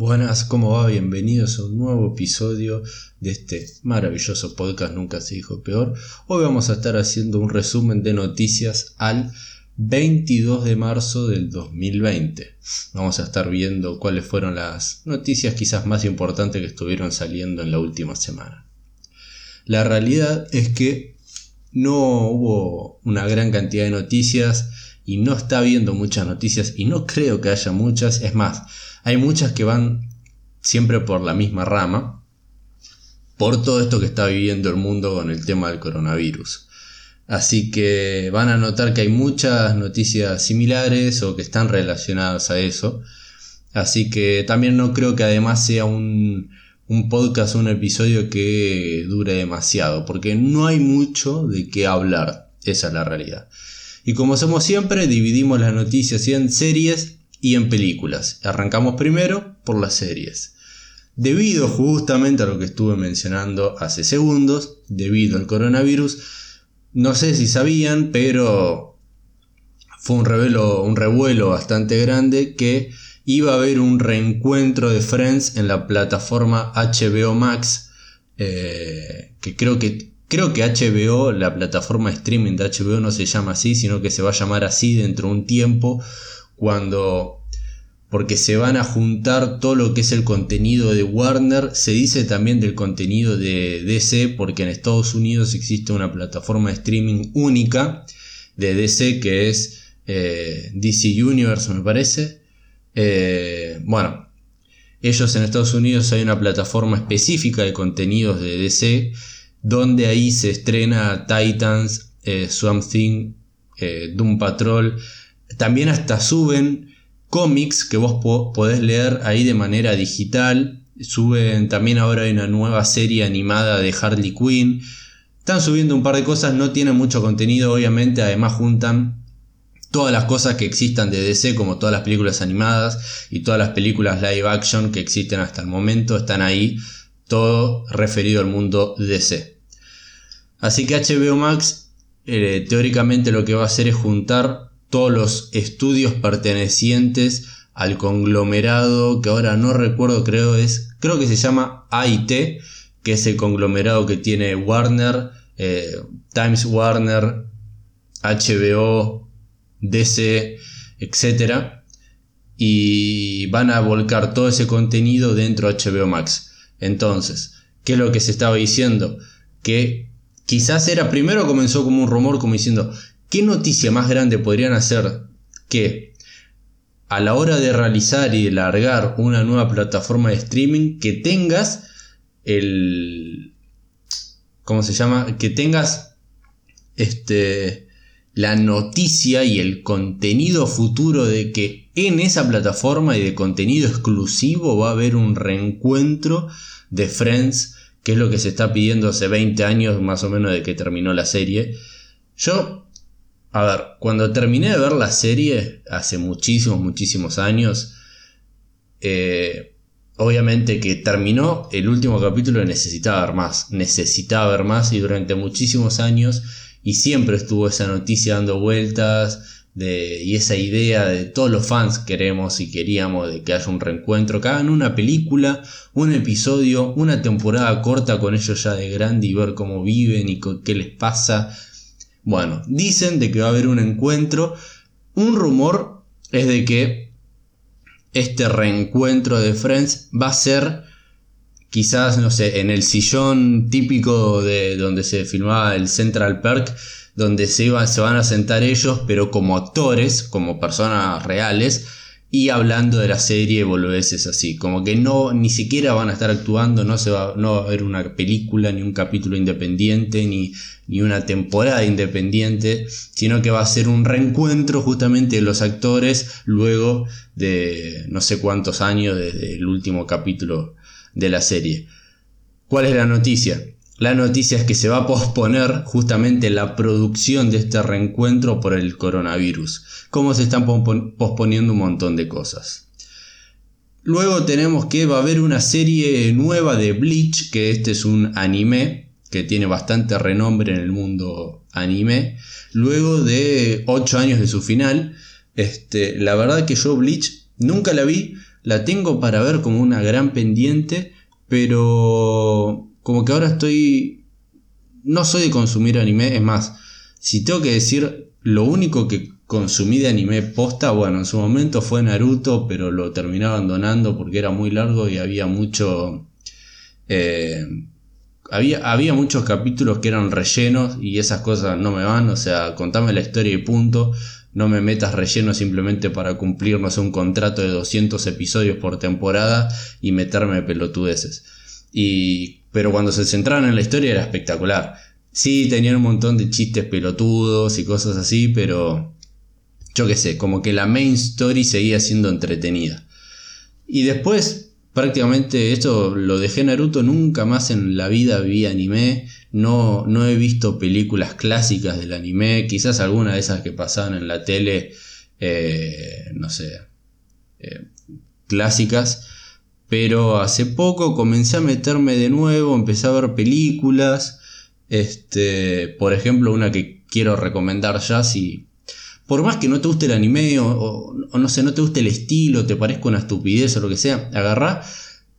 Buenas, ¿cómo va? Bienvenidos a un nuevo episodio de este maravilloso podcast Nunca se dijo peor. Hoy vamos a estar haciendo un resumen de noticias al 22 de marzo del 2020. Vamos a estar viendo cuáles fueron las noticias quizás más importantes que estuvieron saliendo en la última semana. La realidad es que no hubo una gran cantidad de noticias y no está habiendo muchas noticias y no creo que haya muchas. Es más, hay muchas que van siempre por la misma rama, por todo esto que está viviendo el mundo con el tema del coronavirus. Así que van a notar que hay muchas noticias similares o que están relacionadas a eso. Así que también no creo que además sea un, un podcast, un episodio que dure demasiado, porque no hay mucho de qué hablar. Esa es la realidad. Y como hacemos siempre, dividimos las noticias en series y en películas. Arrancamos primero por las series. Debido justamente a lo que estuve mencionando hace segundos, debido al coronavirus, no sé si sabían, pero fue un, revelo, un revuelo bastante grande que iba a haber un reencuentro de Friends en la plataforma HBO Max, eh, que creo que creo que HBO, la plataforma streaming de HBO no se llama así, sino que se va a llamar así dentro de un tiempo, cuando porque se van a juntar todo lo que es el contenido de Warner, se dice también del contenido de DC, porque en Estados Unidos existe una plataforma de streaming única de DC que es eh, DC Universe, me parece. Eh, bueno, ellos en Estados Unidos hay una plataforma específica de contenidos de DC, donde ahí se estrena Titans, eh, Swamp Thing, Doom Patrol, también hasta suben cómics que vos podés leer ahí de manera digital. Suben también ahora hay una nueva serie animada de Harley Quinn. Están subiendo un par de cosas, no tienen mucho contenido, obviamente, además juntan todas las cosas que existan de DC, como todas las películas animadas y todas las películas live action que existen hasta el momento, están ahí, todo referido al mundo DC. Así que HBO Max eh, teóricamente lo que va a hacer es juntar todos los estudios pertenecientes al conglomerado que ahora no recuerdo, creo es, creo que se llama AIT, que es el conglomerado que tiene Warner, eh, Times Warner, HBO, DC, etc. Y van a volcar todo ese contenido dentro de HBO Max. Entonces, ¿qué es lo que se estaba diciendo? Que quizás era primero comenzó como un rumor como diciendo, ¿Qué noticia más grande podrían hacer que a la hora de realizar y de largar una nueva plataforma de streaming que tengas el ¿cómo se llama? que tengas este la noticia y el contenido futuro de que en esa plataforma y de contenido exclusivo va a haber un reencuentro de Friends, que es lo que se está pidiendo hace 20 años más o menos de que terminó la serie. Yo a ver, cuando terminé de ver la serie, hace muchísimos, muchísimos años, eh, obviamente que terminó el último capítulo y necesitaba ver más, necesitaba ver más y durante muchísimos años y siempre estuvo esa noticia dando vueltas y esa idea de todos los fans queremos y queríamos de que haya un reencuentro, que hagan una película, un episodio, una temporada corta con ellos ya de grande y ver cómo viven y qué les pasa bueno, dicen de que va a haber un encuentro. Un rumor es de que este reencuentro de Friends va a ser quizás, no sé, en el sillón típico de donde se filmaba el Central Park, donde se, iban, se van a sentar ellos, pero como actores, como personas reales, y hablando de la serie boludeces así, como que no ni siquiera van a estar actuando, no se va, no va a haber una película ni un capítulo independiente ni, ni una temporada independiente, sino que va a ser un reencuentro justamente de los actores luego de no sé cuántos años desde el último capítulo de la serie. ¿Cuál es la noticia? La noticia es que se va a posponer justamente la producción de este reencuentro por el coronavirus, como se están posponiendo un montón de cosas. Luego tenemos que va a haber una serie nueva de Bleach, que este es un anime que tiene bastante renombre en el mundo anime. Luego de 8 años de su final, este, la verdad que yo Bleach nunca la vi, la tengo para ver como una gran pendiente, pero como que ahora estoy... No soy de consumir anime, es más, si tengo que decir lo único que consumí de anime posta, bueno, en su momento fue Naruto, pero lo terminé abandonando porque era muy largo y había mucho... Eh, había, había muchos capítulos que eran rellenos y esas cosas no me van, o sea, contame la historia y punto. No me metas relleno simplemente para cumplir, un contrato de 200 episodios por temporada y meterme pelotudeces. Y, pero cuando se centraban en la historia era espectacular. Sí, tenían un montón de chistes pelotudos y cosas así, pero yo qué sé, como que la main story seguía siendo entretenida. Y después prácticamente esto lo dejé Naruto, nunca más en la vida vi anime, no, no he visto películas clásicas del anime, quizás alguna de esas que pasaban en la tele, eh, no sé, eh, clásicas, pero hace poco comencé a meterme de nuevo, empecé a ver películas, este, por ejemplo, una que quiero recomendar ya si por más que no te guste el anime o, no sé, no te guste el estilo, te parezca una estupidez o lo que sea, agarrá.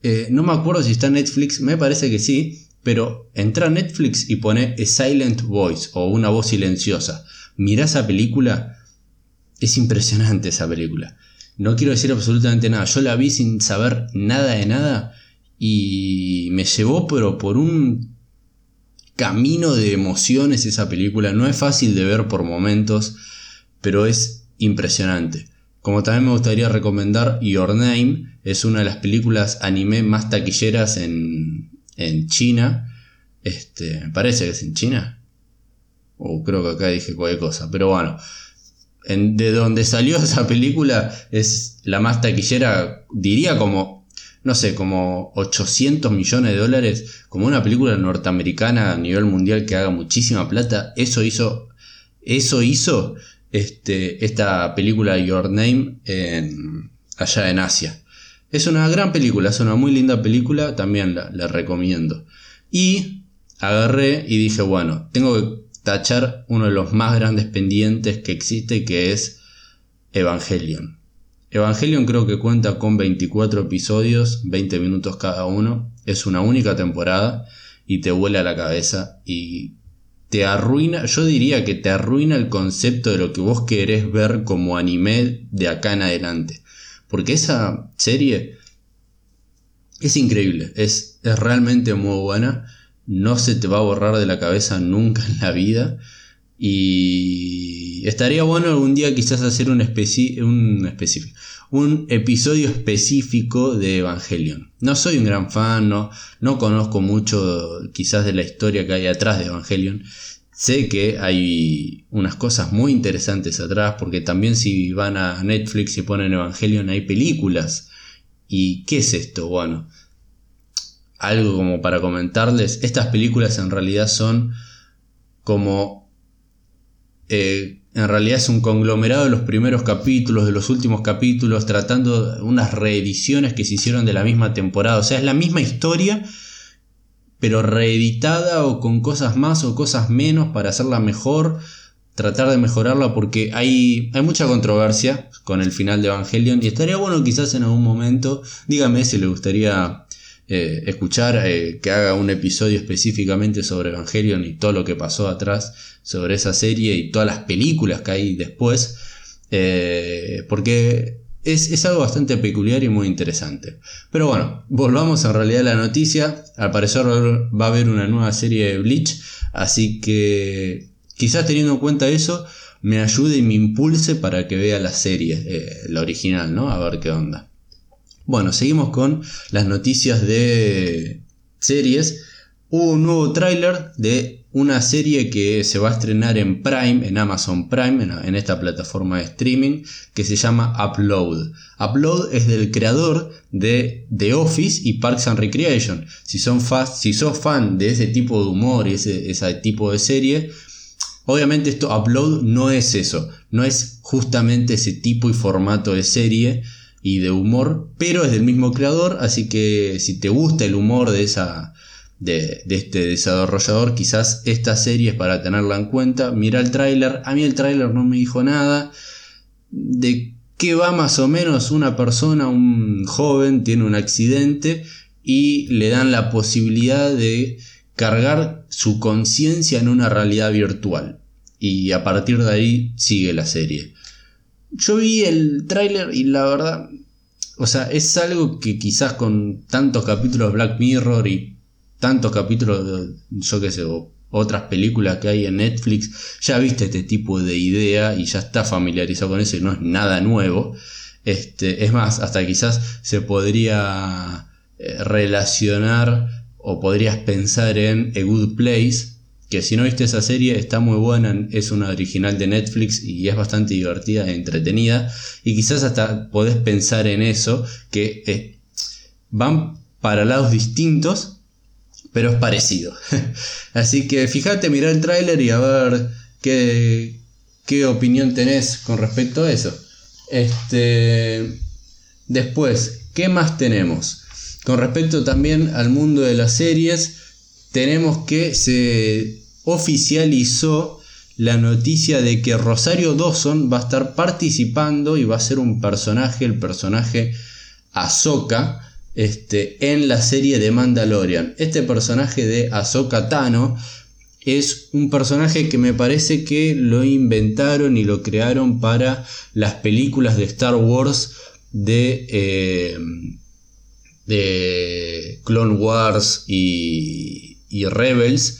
Eh, no me acuerdo si está en Netflix, me parece que sí, pero entra a Netflix y pone A Silent Voice o una voz silenciosa. Mirá esa película, es impresionante esa película. No quiero decir absolutamente nada, yo la vi sin saber nada de nada y me llevó pero por un camino de emociones esa película. No es fácil de ver por momentos pero es impresionante. Como también me gustaría recomendar Your Name, es una de las películas anime más taquilleras en, en China. Este, parece que es en China. O creo que acá dije cualquier cosa, pero bueno. De donde salió esa película es la más taquillera, diría como, no sé, como 800 millones de dólares, como una película norteamericana a nivel mundial que haga muchísima plata. Eso hizo, eso hizo este, esta película Your Name allá en Asia. Es una gran película, es una muy linda película, también la, recomiendo. Y agarré y dije, bueno, tengo que tachar uno de los más grandes pendientes que existe, que es Evangelion. Evangelion creo que cuenta con 24 episodios, 20 minutos cada uno. Es una única temporada y te vuela la cabeza y te arruina, yo diría que te arruina el concepto de lo que vos querés ver como anime de acá en adelante. Porque esa serie es increíble, es, es realmente muy buena, no se te va a borrar de la cabeza nunca en la vida. Y estaría bueno algún día quizás hacer un, un específico, un episodio específico de Evangelion. No soy un gran fan, no, no conozco mucho quizás de la historia que hay atrás de Evangelion. Sé que hay unas cosas muy interesantes atrás, porque también si van a Netflix y ponen Evangelion hay películas. ¿Y qué es esto? Bueno, algo como para comentarles, estas películas en realidad son como eh, en realidad es un conglomerado de los primeros capítulos, de los últimos capítulos, tratando unas reediciones que se hicieron de la misma temporada. O sea, es la misma historia, pero reeditada o con cosas más o cosas menos para hacerla mejor, tratar de mejorarla porque hay, hay mucha controversia con el final de Evangelion y estaría bueno quizás en algún momento, dígame si le gustaría eh, escuchar eh, que haga un episodio específicamente sobre Evangelion y todo lo que pasó atrás sobre esa serie y todas las películas que hay después. Eh, porque es, algo bastante peculiar y muy interesante. Pero bueno, volvamos en realidad a la noticia. Al parecer va a haber una nueva serie de Bleach. Así que quizás teniendo en cuenta eso, me ayude y me impulse para que vea la serie, la original, ¿no? A ver qué onda. Bueno, seguimos con las noticias de series. Hubo un nuevo tráiler de una serie que se va a estrenar en Prime, en Amazon Prime, en, esta plataforma de streaming, que se llama Upload. Upload es del creador de The Office y Parks and Recreation. Si, son si sos fan de ese tipo de humor y ese, ese tipo de serie, obviamente esto Upload no es eso, no es justamente ese tipo y formato de serie y de humor, pero es del mismo creador, así que si te gusta el humor de, esa, de, este desarrollador, quizás esta serie es para tenerla en cuenta. Mira el tráiler, a mí el tráiler no me dijo nada. ¿De que va más o menos una persona, un joven, tiene un accidente y le dan la posibilidad de cargar su conciencia en una realidad virtual. Y a partir de ahí sigue la serie. Yo vi el tráiler y la verdad, o sea, es algo que quizás con tantos capítulos de Black Mirror y tantos capítulos, de, yo qué sé, otras películas que hay en Netflix, ya viste este tipo de idea y ya está familiarizado con eso y no es nada nuevo. Este, es más, hasta quizás se podría eh, relacionar o podrías pensar en A Good Place, que si no viste esa serie está muy buena, es una original de Netflix y es bastante divertida e entretenida. Y quizás hasta podés pensar en eso, que eh, van para lados distintos, pero es parecido. Así que fíjate, mira el tráiler y a ver qué, qué opinión tenés con respecto a eso. Este, después, ¿qué más tenemos? Con respecto también al mundo de las series, tenemos que se oficializó la noticia de que Rosario Dawson va a estar participando y va a ser un personaje, el personaje Ahsoka, este, en la serie de Mandalorian. Este personaje de Ahsoka Tano es un personaje que me parece que lo inventaron y lo crearon para las películas de Star Wars de, eh, de Clone Wars y, y Rebels.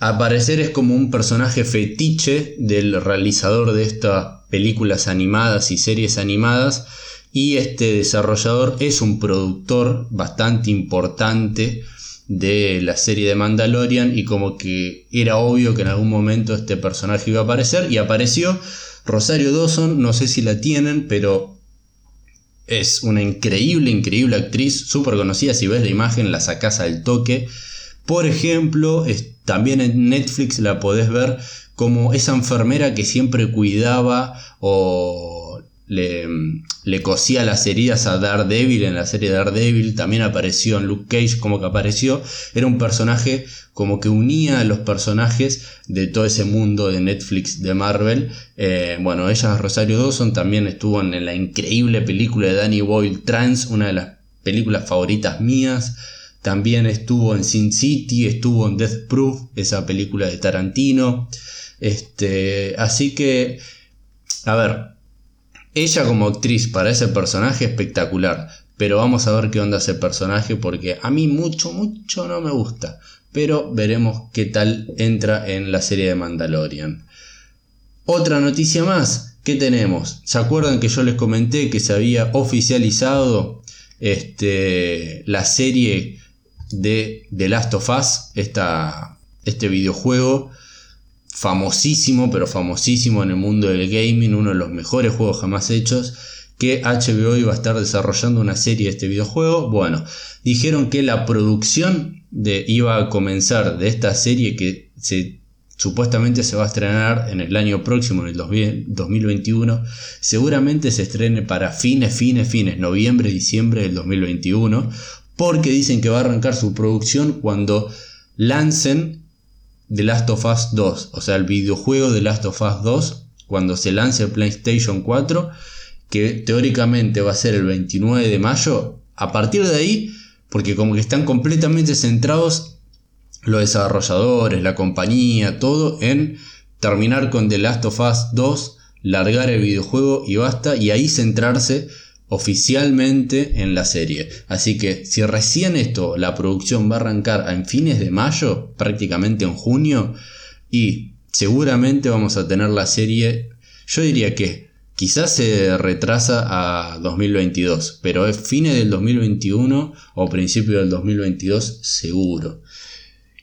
Aparecer es como un personaje fetiche del realizador de estas películas animadas y series animadas y este desarrollador es un productor bastante importante de la serie de Mandalorian y como que era obvio que en algún momento este personaje iba a aparecer y apareció Rosario Dawson, no sé si la tienen, pero es una increíble, increíble actriz, súper conocida, si ves la imagen la sacas al toque. Por ejemplo, también en Netflix la podés ver como esa enfermera que siempre cuidaba o le, cosía las heridas a Daredevil en la serie Daredevil, también apareció en Luke Cage como que apareció, era un personaje como que unía a los personajes de todo ese mundo de Netflix de Marvel. Eh, bueno, ella, Rosario Dawson, también estuvo en la increíble película de Danny Boyle Trans, una de las películas favoritas mías. También estuvo en Sin City, estuvo en Death Proof, esa película de Tarantino. Este, así que, a ver, ella como actriz para ese personaje espectacular, pero vamos a ver qué onda ese personaje porque a mí mucho, mucho no me gusta. Pero veremos qué tal entra en la serie de Mandalorian. Otra noticia más, ¿qué tenemos? ¿Se acuerdan que yo les comenté que se había oficializado este, la serie de The Last of Us, este videojuego famosísimo, pero famosísimo en el mundo del gaming, uno de los mejores juegos jamás hechos, que HBO iba a estar desarrollando una serie de este videojuego. Bueno, dijeron que la producción de, iba a comenzar de esta serie que se, supuestamente se va a estrenar en el año próximo, en el 2021. Seguramente se estrene para fines, fines, fines, noviembre, diciembre del 2021, porque dicen que va a arrancar su producción cuando lancen The Last of Us 2, o sea, el videojuego de Last of Us 2, cuando se lance el PlayStation 4, que teóricamente va a ser el 29 de mayo, a partir de ahí, porque como que están completamente centrados los desarrolladores, la compañía, todo en terminar con The Last of Us 2, largar el videojuego y basta, y ahí centrarse oficialmente en la serie. Así que si recién esto, la producción va a arrancar en fines de mayo, prácticamente en junio, y seguramente vamos a tener la serie, yo diría que quizás se retrasa a 2022, pero es fines del 2021 o principio del 2022 seguro.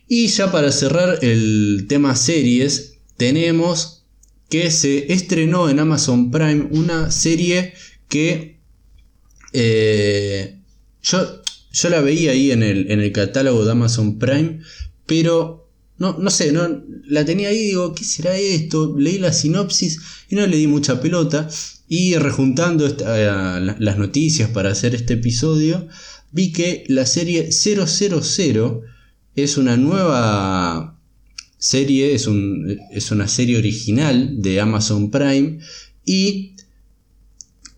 Y ya para cerrar el tema series, tenemos que se estrenó en Amazon Prime una serie que eh, yo, yo la veía ahí en el, en el catálogo de Amazon Prime, pero no, no sé, no, la tenía ahí, digo, ¿qué será esto? Leí la sinopsis y no le di mucha pelota. Y rejuntando eh, las noticias para hacer este episodio, vi que la serie 000 es una nueva serie, es, un, es una serie original de Amazon Prime y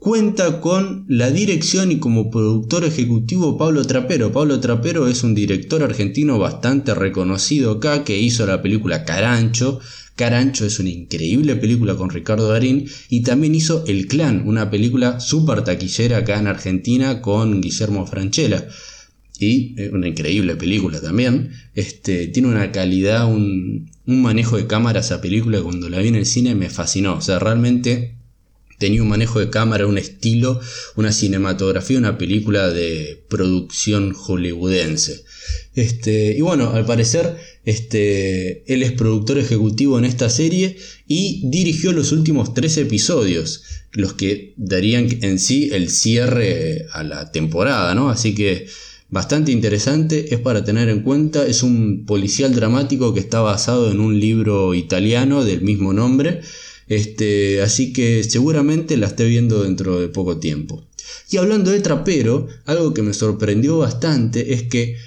cuenta con la dirección y como productor ejecutivo Pablo Trapero. Pablo Trapero es un director argentino bastante reconocido acá que hizo la película Carancho. Carancho es una increíble película con Ricardo Darín y también hizo El Clan, una película súper taquillera acá en Argentina con Guillermo Franchella. Y una increíble película también. Este, tiene una calidad, un, un manejo de cámara esa película. Cuando la vi en el cine me fascinó. O sea, realmente tenía un manejo de cámara, un estilo, una cinematografía, una película de producción hollywoodense. Este, y bueno, al parecer este, él es productor ejecutivo en esta serie y dirigió los últimos tres episodios, los que darían en sí el cierre a la temporada, ¿no? Así que bastante interesante, es para tener en cuenta, es un policial dramático que está basado en un libro italiano del mismo nombre este, así que seguramente la esté viendo dentro de poco tiempo. Y hablando de trapero, algo que me sorprendió bastante es que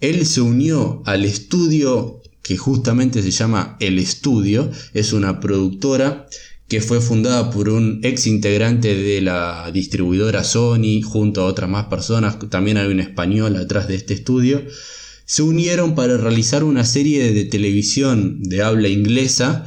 él se unió al estudio que justamente se llama El Estudio, es una productora que fue fundada por un ex integrante de la distribuidora Sony junto a otras más personas, también hay un español atrás de este estudio, se unieron para realizar una serie de televisión de habla inglesa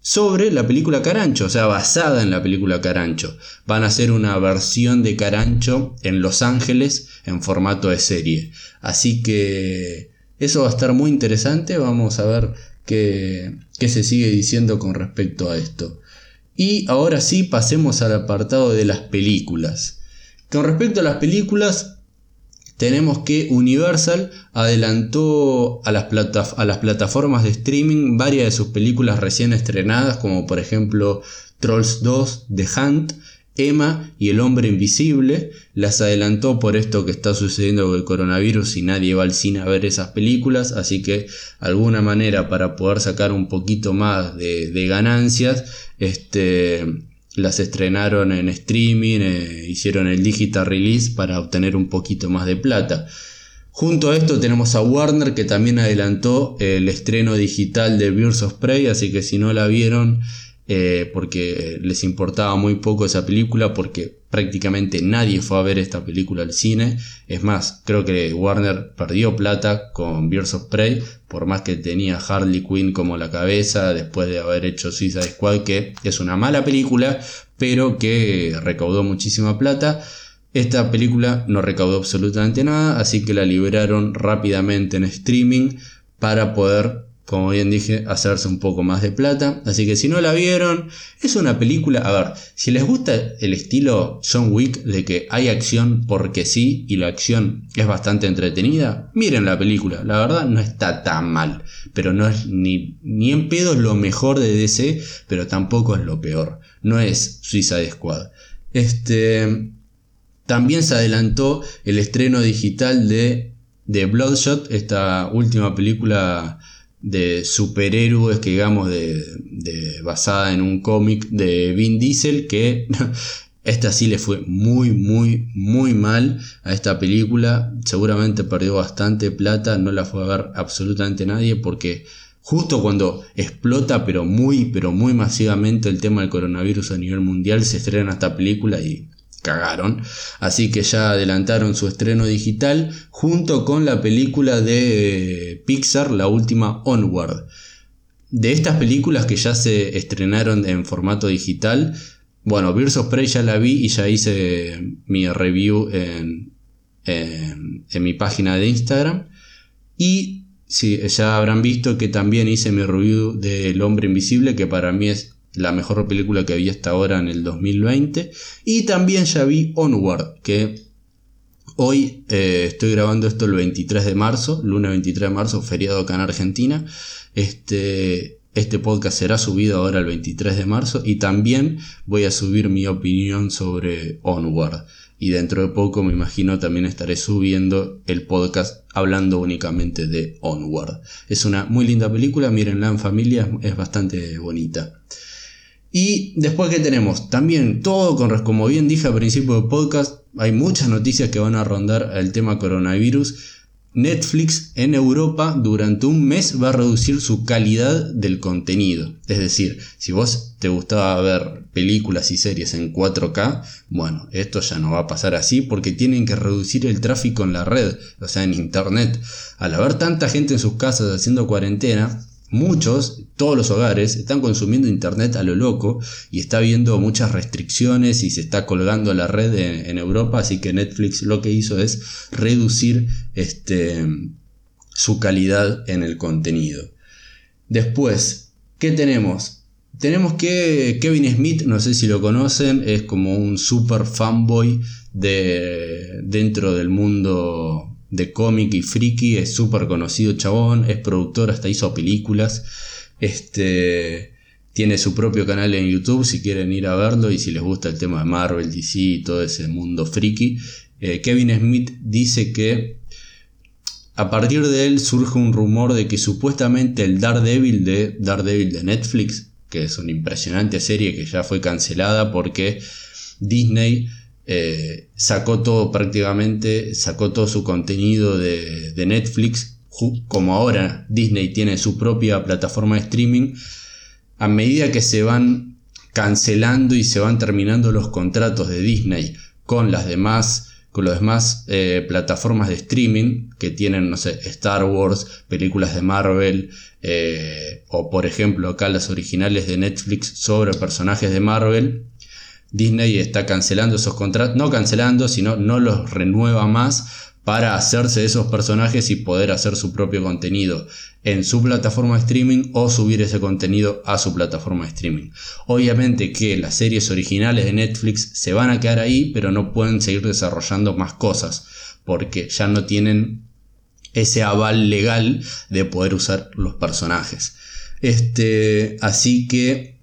sobre la película Carancho, o sea, basada en la película Carancho. Van a hacer una versión de Carancho en Los Ángeles en formato de serie. Así que eso va a estar muy interesante, vamos a ver qué, qué se sigue diciendo con respecto a esto. Y ahora sí pasemos al apartado de las películas. Con respecto a las películas, tenemos que Universal adelantó a las, plataformas de streaming varias de sus películas recién estrenadas, como por ejemplo Trolls 2, The Hunt, Emma y El Hombre Invisible. Las adelantó por esto que está sucediendo con el coronavirus y nadie va al cine a ver esas películas, así que alguna manera para poder sacar un poquito más de, de ganancias, este, las estrenaron en streaming, eh, hicieron el digital release para obtener un poquito más de plata. Junto a esto tenemos a Warner que también adelantó el estreno digital de Birds of Prey, así que si no la vieron, eh, porque les importaba muy poco esa película, porque prácticamente nadie fue a ver esta película al cine. Es más, creo que Warner perdió plata con Birds of Prey, por más que tenía Harley Quinn como la cabeza después de haber hecho Suicide Squad, que es una mala película, pero que recaudó muchísima plata. Esta película no recaudó absolutamente nada, así que la liberaron rápidamente en streaming para poder como bien dije, hacerse un poco más de plata. Así que si no la vieron, es una película, a ver, si les gusta el estilo John Wick de que hay acción porque sí y la acción es bastante entretenida, miren la película, la verdad no está tan mal, pero no es ni, ni en pedo lo mejor de DC, pero tampoco es lo peor, no es Suicide Squad. Este, también se adelantó el estreno digital de, de Bloodshot, esta última película de superhéroes que digamos de, basada en un cómic de Vin Diesel que esta sí le fue muy muy muy mal a esta película. Seguramente perdió bastante plata no la fue a ver absolutamente nadie porque justo cuando explota pero muy pero muy masivamente el tema del coronavirus a nivel mundial se estrena esta película y cagaron. Así que ya adelantaron su estreno digital junto con la película de eh, Pixar, la última Onward. De estas películas que ya se estrenaron en formato digital, bueno, Birds of Prey ya la vi y ya hice mi review en, en, mi página de Instagram. Y ya habrán visto que también hice mi review de El Hombre Invisible, que para mí es la mejor película que vi hasta ahora en el 2020. Y también ya vi Onward, que hoy eh, estoy grabando esto el 23 de marzo, lunes 23 de marzo, feriado acá en Argentina. Este, este podcast será subido ahora el 23 de marzo y también voy a subir mi opinión sobre Onward. Y dentro de poco me imagino también estaré subiendo el podcast hablando únicamente de Onward. Es una muy linda película, mírenla en familia, es bastante bonita. Y después que tenemos también todo con, como bien dije al principio del podcast, hay muchas noticias que van a rondar el tema coronavirus. Netflix en Europa durante un mes va a reducir su calidad del contenido. Es decir, si vos te gustaba ver películas y series en 4K, bueno, esto ya no va a pasar así porque tienen que reducir el tráfico en la red, o sea, en Internet. Al haber tanta gente en sus casas haciendo cuarentena, Muchos, todos los hogares, están consumiendo internet a lo loco y está habiendo muchas restricciones y se está colgando la red en, Europa, así que Netflix lo que hizo es reducir este, su calidad en el contenido. Después, ¿qué tenemos? Tenemos que Kevin Smith, no sé si lo conocen, es como un super fanboy de, dentro del mundo de cómic y friki, es súper conocido chabón, es productor, hasta hizo películas. Este tiene su propio canal en YouTube si quieren ir a verlo y si les gusta el tema de Marvel, DC y todo ese mundo friki. Eh, Kevin Smith dice que a partir de él surge un rumor de que supuestamente el Daredevil de Daredevil de Netflix, que es una impresionante serie que ya fue cancelada porque Disney eh, sacó todo prácticamente, sacó todo su contenido de, Netflix, como ahora Disney tiene su propia plataforma de streaming, a medida que se van cancelando y se van terminando los contratos de Disney con las demás con demás eh, plataformas de streaming que tienen, no sé, Star Wars, películas de Marvel, eh, o por ejemplo acá las originales de Netflix sobre personajes de Marvel, Disney está cancelando esos contratos, no cancelando, sino no los renueva más para hacerse de esos personajes y poder hacer su propio contenido en su plataforma de streaming o subir ese contenido a su plataforma de streaming. Obviamente que las series originales de Netflix se van a quedar ahí, pero no pueden seguir desarrollando más cosas porque ya no tienen ese aval legal de poder usar los personajes. Este, así que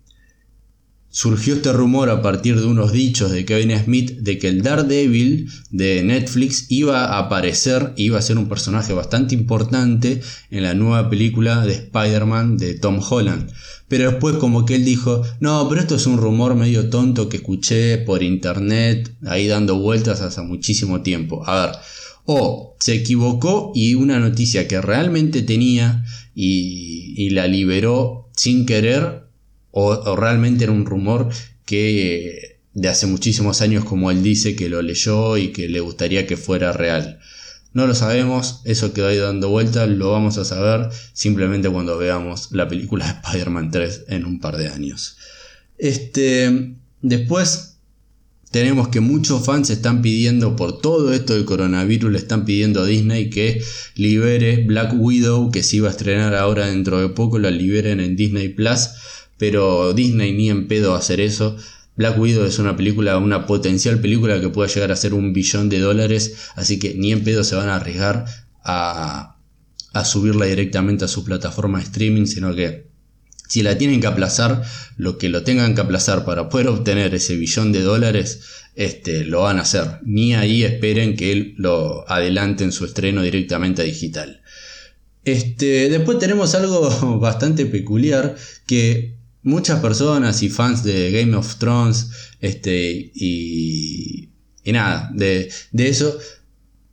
surgió este rumor a partir de unos dichos de Kevin Smith de que el Daredevil de Netflix iba a aparecer, iba a ser un personaje bastante importante en la nueva película de Spider-Man de Tom Holland. Pero después como que él dijo, no, pero esto es un rumor medio tonto que escuché por internet, ahí dando vueltas hace muchísimo tiempo. A ver, o se equivocó y una noticia que realmente tenía y, y la liberó sin querer o, realmente era un rumor que de hace muchísimos años como él dice que lo leyó y que le gustaría que fuera real. No lo sabemos, eso quedó ahí dando vuelta, lo vamos a saber simplemente cuando veamos la película de Spider-Man 3 en un par de años. Este, después tenemos que muchos fans están pidiendo por todo esto del coronavirus, le están pidiendo a Disney que libere Black Widow, que se iba a estrenar ahora dentro de poco, la liberen en Disney Plus pero Disney ni en pedo hacer eso. Black Widow es una película, una potencial película que puede llegar a ser un billón de dólares, así que ni en pedo se van a arriesgar a, a subirla directamente a su plataforma de streaming, sino que si la tienen que aplazar, lo que lo tengan que aplazar para poder obtener ese billón de dólares, este, lo van a hacer. Ni ahí esperen que él lo adelante en su estreno directamente a digital. Este, después tenemos algo bastante peculiar que muchas personas y fans de Game of Thrones este, y, y nada, de, de eso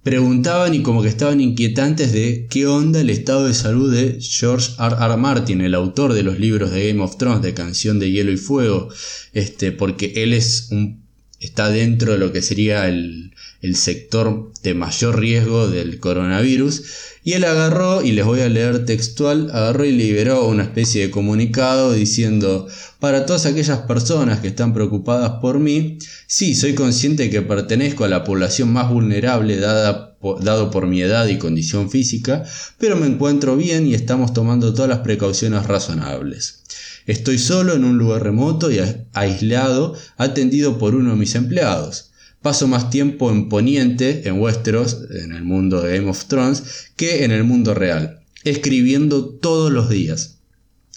preguntaban y como que estaban inquietantes de qué onda el estado de salud de George R. R. Martin, el autor de los libros de Game of Thrones, de Canción de Hielo y Fuego, este, porque él es un, está dentro de lo que sería el, el sector de mayor riesgo del coronavirus y él agarró, y les voy a leer textual, agarró y liberó una especie de comunicado diciendo, para todas aquellas personas que están preocupadas por mí, sí, soy consciente que pertenezco a la población más vulnerable dada, dado por mi edad y condición física, pero me encuentro bien y estamos tomando todas las precauciones razonables. Estoy solo en un lugar remoto y aislado, atendido por uno de mis empleados. Paso más tiempo en Poniente, en Westeros, en el mundo de Game of Thrones, que en el mundo real, escribiendo todos los días.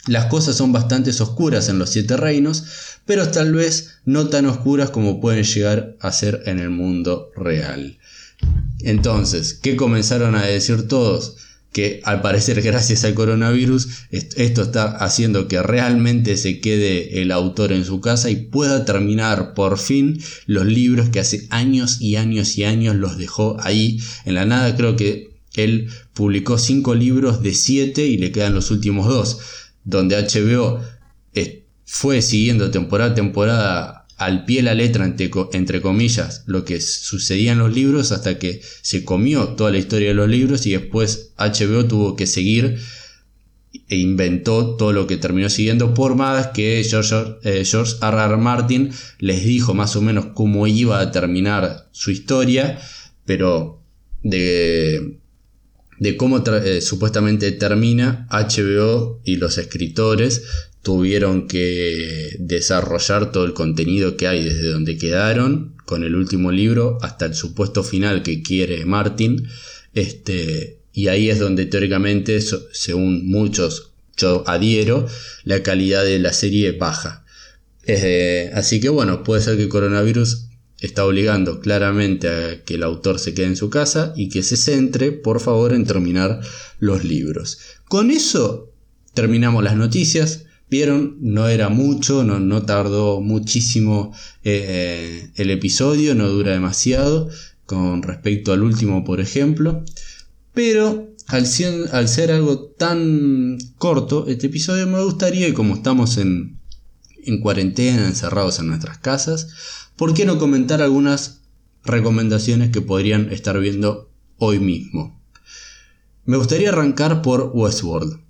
Las cosas son bastante oscuras en los siete reinos, pero tal vez no tan oscuras como pueden llegar a ser en el mundo real. Entonces, ¿qué comenzaron a decir todos? Que al parecer gracias al coronavirus esto está haciendo que realmente se quede el autor en su casa y pueda terminar por fin los libros que hace años y años y años los dejó ahí en la nada. Creo que él publicó cinco libros de siete y le quedan los últimos dos, donde HBO fue siguiendo temporada a temporada al pie la letra, entre, comillas, lo que sucedía en los libros hasta que se comió toda la historia de los libros y después HBO tuvo que seguir e inventó todo lo que terminó siguiendo por más que George, eh, George R. R. Martin les dijo más o menos cómo iba a terminar su historia, pero de, de cómo eh, supuestamente termina HBO y los escritores tuvieron que desarrollar todo el contenido que hay desde donde quedaron con el último libro hasta el supuesto final que quiere Martin. Este, y ahí es donde teóricamente, según muchos, yo adhiero, la calidad de la serie baja. así que bueno, puede ser que el coronavirus está obligando claramente a que el autor se quede en su casa y que se centre, por favor, en terminar los libros. Con eso terminamos las noticias. Vieron, no era mucho, no, no tardó muchísimo eh, el episodio, no dura demasiado con respecto al último, por ejemplo. Pero al ser, al ser algo tan corto, este episodio me gustaría, y como estamos en, en cuarentena, encerrados en nuestras casas, ¿por qué no comentar algunas recomendaciones que podrían estar viendo hoy mismo? Me gustaría arrancar por Westworld.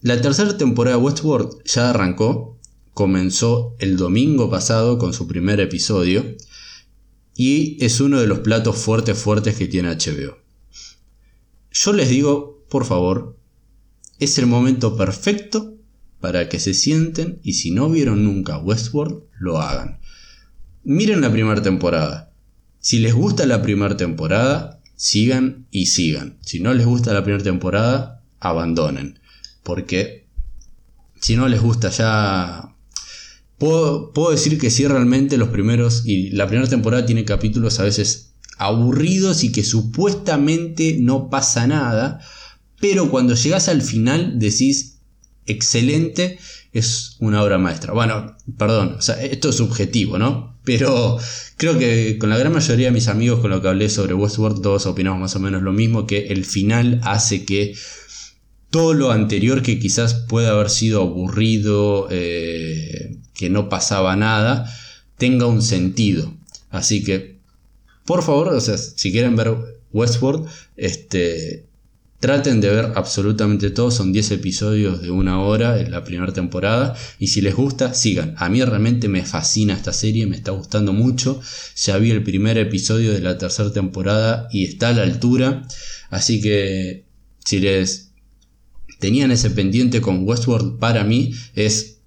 La tercera temporada de Westworld ya arrancó, comenzó el domingo pasado con su primer episodio y es uno de los platos fuertes fuertes que tiene HBO. Yo les digo, por favor, es el momento perfecto para que se sienten y si no vieron nunca Westworld, lo hagan. Miren la primera temporada. Si les gusta la primera temporada, sigan y sigan. Si no les gusta la primera temporada, abandonen porque si no les gusta ya... Puedo, decir que sí realmente los primeros y la primera temporada tiene capítulos a veces aburridos y que supuestamente no pasa nada, pero cuando llegas al final decís excelente, es una obra maestra. Bueno, perdón, esto es subjetivo, ¿no? Pero creo que con la gran mayoría de mis amigos con lo que hablé sobre Westworld todos opinamos más o menos lo mismo, que el final hace que todo lo anterior que quizás pueda haber sido aburrido, eh, que no pasaba nada, tenga un sentido. Así que, por favor, o sea, si quieren ver Westworld, este, traten de ver absolutamente todo. Son 10 episodios de una hora en la primera temporada. Y si les gusta, sigan. A mí realmente me fascina esta serie, me está gustando mucho. Ya vi el primer episodio de la tercera temporada y está a la altura. Así que si les tenían ese pendiente con Westworld, para mí es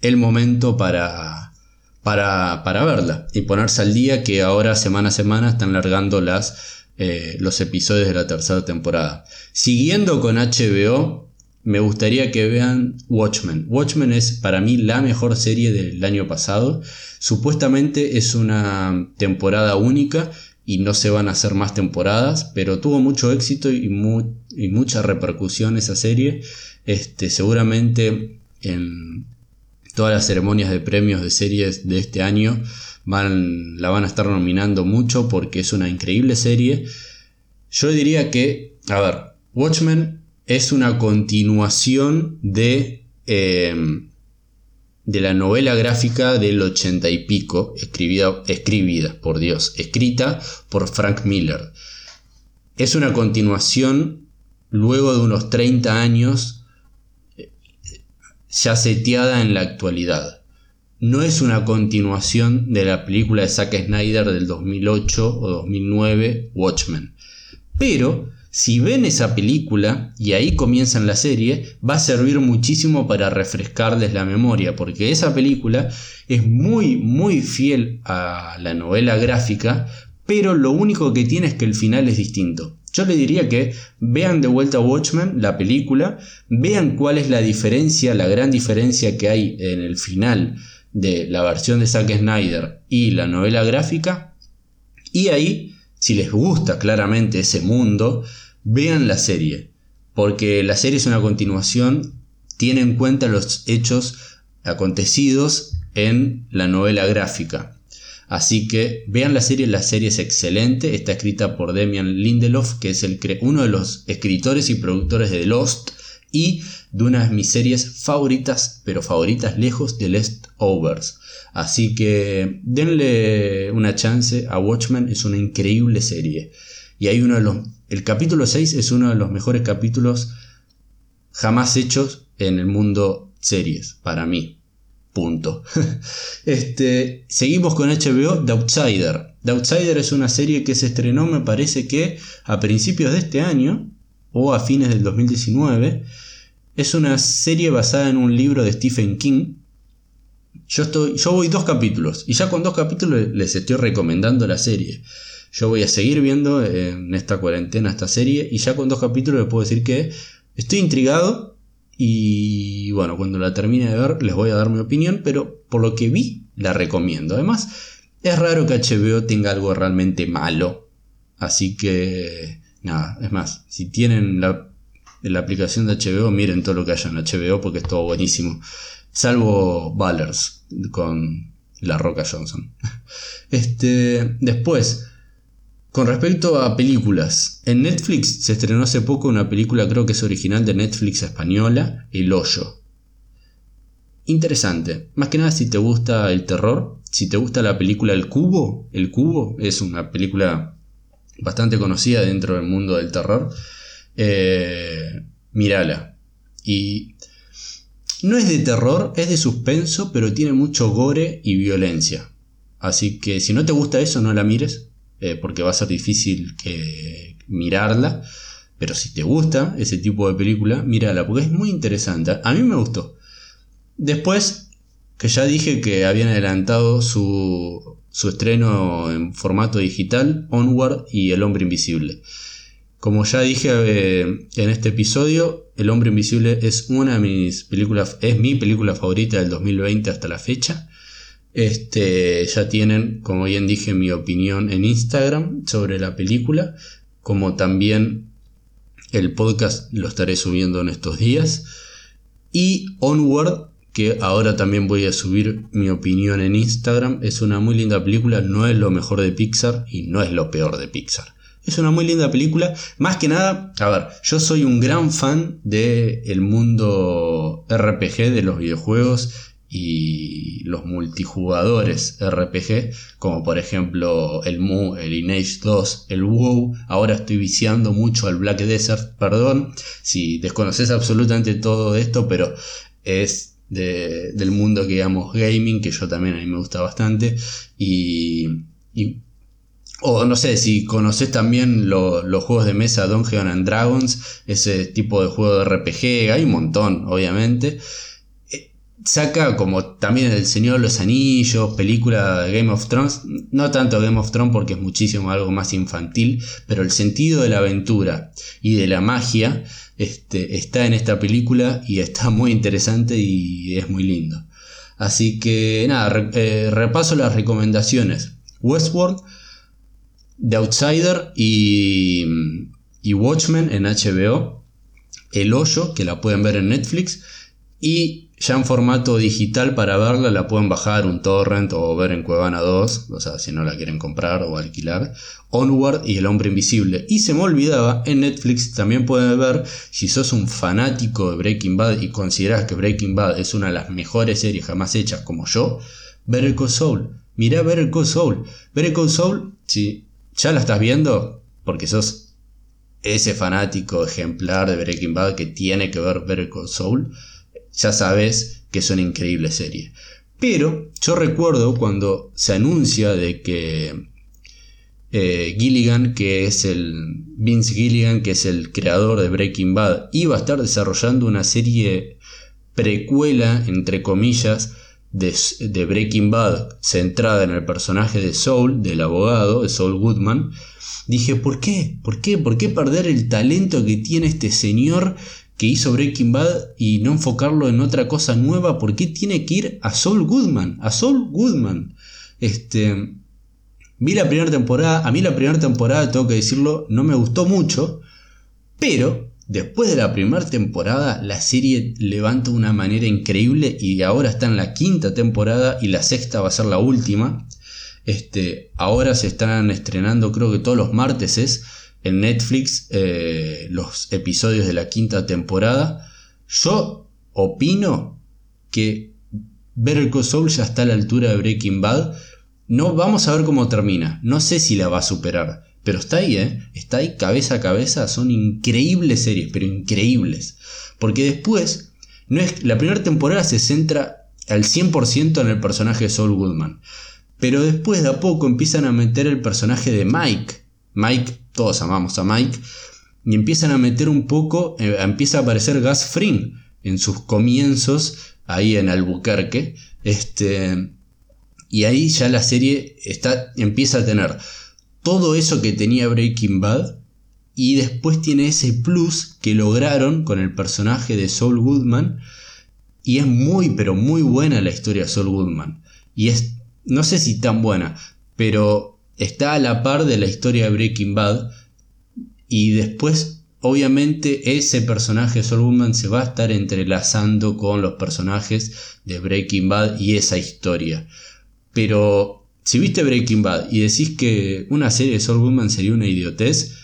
el momento para, para, para verla y ponerse al día que ahora semana a semana están largando las, eh, los episodios de la tercera temporada. Siguiendo con HBO, me gustaría que vean Watchmen. Watchmen es para mí la mejor serie del año pasado. Supuestamente es una temporada única y no se van a hacer más temporadas, pero tuvo mucho éxito y, mucha repercusión esa serie. Este, seguramente en todas las ceremonias de premios de series de este año van, la van a estar nominando mucho porque es una increíble serie. Yo diría que, a ver, Watchmen es una continuación de eh, de la novela gráfica del ochenta y pico, escribida, por Dios, escrita por Frank Miller. Es una continuación luego de unos 30 años ya seteada en la actualidad. No es una continuación de la película de Zack Snyder del 2008 o 2009, Watchmen. Pero si ven esa película y ahí comienzan la serie, va a servir muchísimo para refrescarles la memoria, porque esa película es muy, muy fiel a la novela gráfica, pero lo único que tiene es que el final es distinto. Yo le diría que vean de vuelta Watchmen, la película, vean cuál es la diferencia, la gran diferencia que hay en el final de la versión de Zack Snyder y la novela gráfica, y ahí si les gusta claramente ese mundo, vean la serie, porque la serie es una continuación, tiene en cuenta los hechos acontecidos en la novela gráfica. Así que vean la serie, la serie es excelente, está escrita por Demian Lindelof, que es el, uno de los escritores y productores de Lost y de una de mis series favoritas, pero favoritas lejos de Leftovers. Así que denle una chance a Watchmen, es una increíble serie. Y hay uno de los. El capítulo 6 es uno de los mejores capítulos jamás hechos en el mundo series, para mí. Punto. este, seguimos con HBO The Outsider. The Outsider es una serie que se estrenó, me parece que a principios de este año o a fines del 2019. Es una serie basada en un libro de Stephen King. Yo, estoy, yo voy dos capítulos y ya con dos capítulos les estoy recomendando la serie. Yo voy a seguir viendo en esta cuarentena esta serie y ya con dos capítulos les puedo decir que estoy intrigado y bueno, cuando la termine de ver les voy a dar mi opinión, pero por lo que vi la recomiendo. Además, es raro que HBO tenga algo realmente malo. Así que nada, es más, si tienen la, la aplicación de HBO, miren todo lo que haya en HBO porque es todo buenísimo. Salvo Ballers con la Roca Johnson. Este, después, con respecto a películas, en Netflix se estrenó hace poco una película, creo que es original de Netflix española, El Hoyo. Interesante, más que nada si te gusta el terror, si te gusta la película El Cubo, El Cubo es una película bastante conocida dentro del mundo del terror, eh, mírala. Y no es de terror, es de suspenso, pero tiene mucho gore y violencia. Así que si no te gusta eso, no la mires, eh, porque va a ser difícil que mirarla. Pero si te gusta ese tipo de película, mírala, porque es muy interesante. A mí me gustó. Después, que ya dije que habían adelantado su, su estreno en formato digital, Onward y El Hombre Invisible. Como ya dije eh, en este episodio, El Hombre Invisible es una de mis películas, es mi película favorita del 2020 hasta la fecha. Este, ya tienen, como bien dije, mi opinión en Instagram sobre la película, como también el podcast lo estaré subiendo en estos días. Y Onward, que ahora también voy a subir mi opinión en Instagram, es una muy linda película, no es lo mejor de Pixar y no es lo peor de Pixar. Es una muy linda película. Más que nada, a ver, yo soy un gran fan del el mundo RPG de los videojuegos y los multijugadores RPG, como por ejemplo el Mu, el Lineage 2, el WoW. Ahora estoy viciando mucho al Black Desert, perdón si desconoces absolutamente todo esto, pero es del mundo que llamamos gaming, que yo también a mí me gusta bastante. Y, o no sé, si conoces también los juegos de mesa Dungeons and Dragons, ese tipo de juego de RPG, hay un montón, obviamente saca como también El Señor de los Anillos, película de Game of Thrones, no tanto Game of Thrones porque es muchísimo algo más infantil, pero el sentido de la aventura y de la magia este, está en esta película y está muy interesante y es muy lindo. Así que nada, eh, repaso las recomendaciones. Westworld, The Outsider y, y Watchmen en HBO. El Hoyo, que la pueden ver en Netflix. Y ya en formato digital para verla la pueden bajar un torrent o ver en Cuevana 2, o sea, si no la quieren comprar o alquilar. Onward y El Hombre Invisible. Y se me olvidaba, en Netflix también pueden ver, si sos un fanático de Breaking Bad y consideras que Breaking Bad es una de las mejores series jamás hechas como yo, Better Call Soul. Mirá Better Call Soul. Better Call Soul, si ya la estás viendo, porque sos ese fanático ejemplar de Breaking Bad que tiene que ver Better Call Soul ya sabes que es una increíble serie. Pero yo recuerdo cuando se anuncia de que eh, Gilligan, que es el Vince Gilligan, que es el creador de Breaking Bad, iba a estar desarrollando una serie precuela, entre comillas, de, de, Breaking Bad, centrada en el personaje de Soul, del abogado, de Saul Goodman, dije, ¿por qué? ¿Por qué? ¿Por qué perder el talento que tiene este señor que hizo Breaking Bad y no enfocarlo en otra cosa nueva? ¿Por qué tiene que ir a Saul Goodman? A Saul Goodman. Este, vi la primera temporada, a mí la primera temporada, tengo que decirlo, no me gustó mucho, pero después de la primera temporada la serie levanta de una manera increíble y ahora está en la quinta temporada y la sexta va a ser la última. Este, ahora se están estrenando, creo que todos los martes es en Netflix, eh, los episodios de la quinta temporada. Yo opino que Better Call Saul ya está a la altura de Breaking Bad. No vamos a ver cómo termina. No sé si la va a superar. Pero está ahí, ¿eh? Está ahí cabeza a cabeza. Son increíbles series, pero increíbles. Porque después, no es, la primera temporada se centra al 100% en el personaje de Saul Goodman. Pero después de a poco empiezan a meter el personaje de Mike. Mike, todos amamos a Mike. Y empiezan a meter un poco, eh, empieza a aparecer Gas Fring en sus comienzos ahí en Albuquerque. Este, y ahí ya la serie está, empieza a tener todo eso que tenía Breaking Bad. Y después tiene ese plus que lograron con el personaje de Saul Goodman. Y es muy, pero muy buena la historia de Saul Goodman. Y es, no sé si tan buena, pero está a la par de la historia de Breaking Bad. Y después, obviamente, ese personaje Saul Goodman se va a estar entrelazando con los personajes de Breaking Bad y esa historia. Pero si viste Breaking Bad y decís que una serie de Saul Goodman sería una idiotez,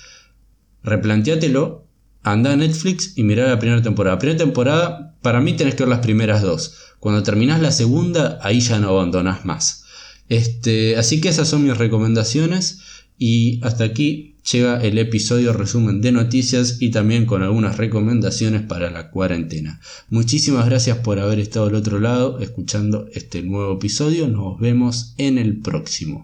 replanteátelo, anda a Netflix y mirá la primera temporada. La primera temporada, para mí tenés que ver las primeras dos. Cuando terminás la segunda, ahí ya no abandonás más. Este, así que esas son mis recomendaciones y hasta aquí llega el episodio resumen de noticias y también con algunas recomendaciones para la cuarentena. Muchísimas gracias por haber estado al otro lado escuchando este nuevo episodio. Nos vemos en el próximo.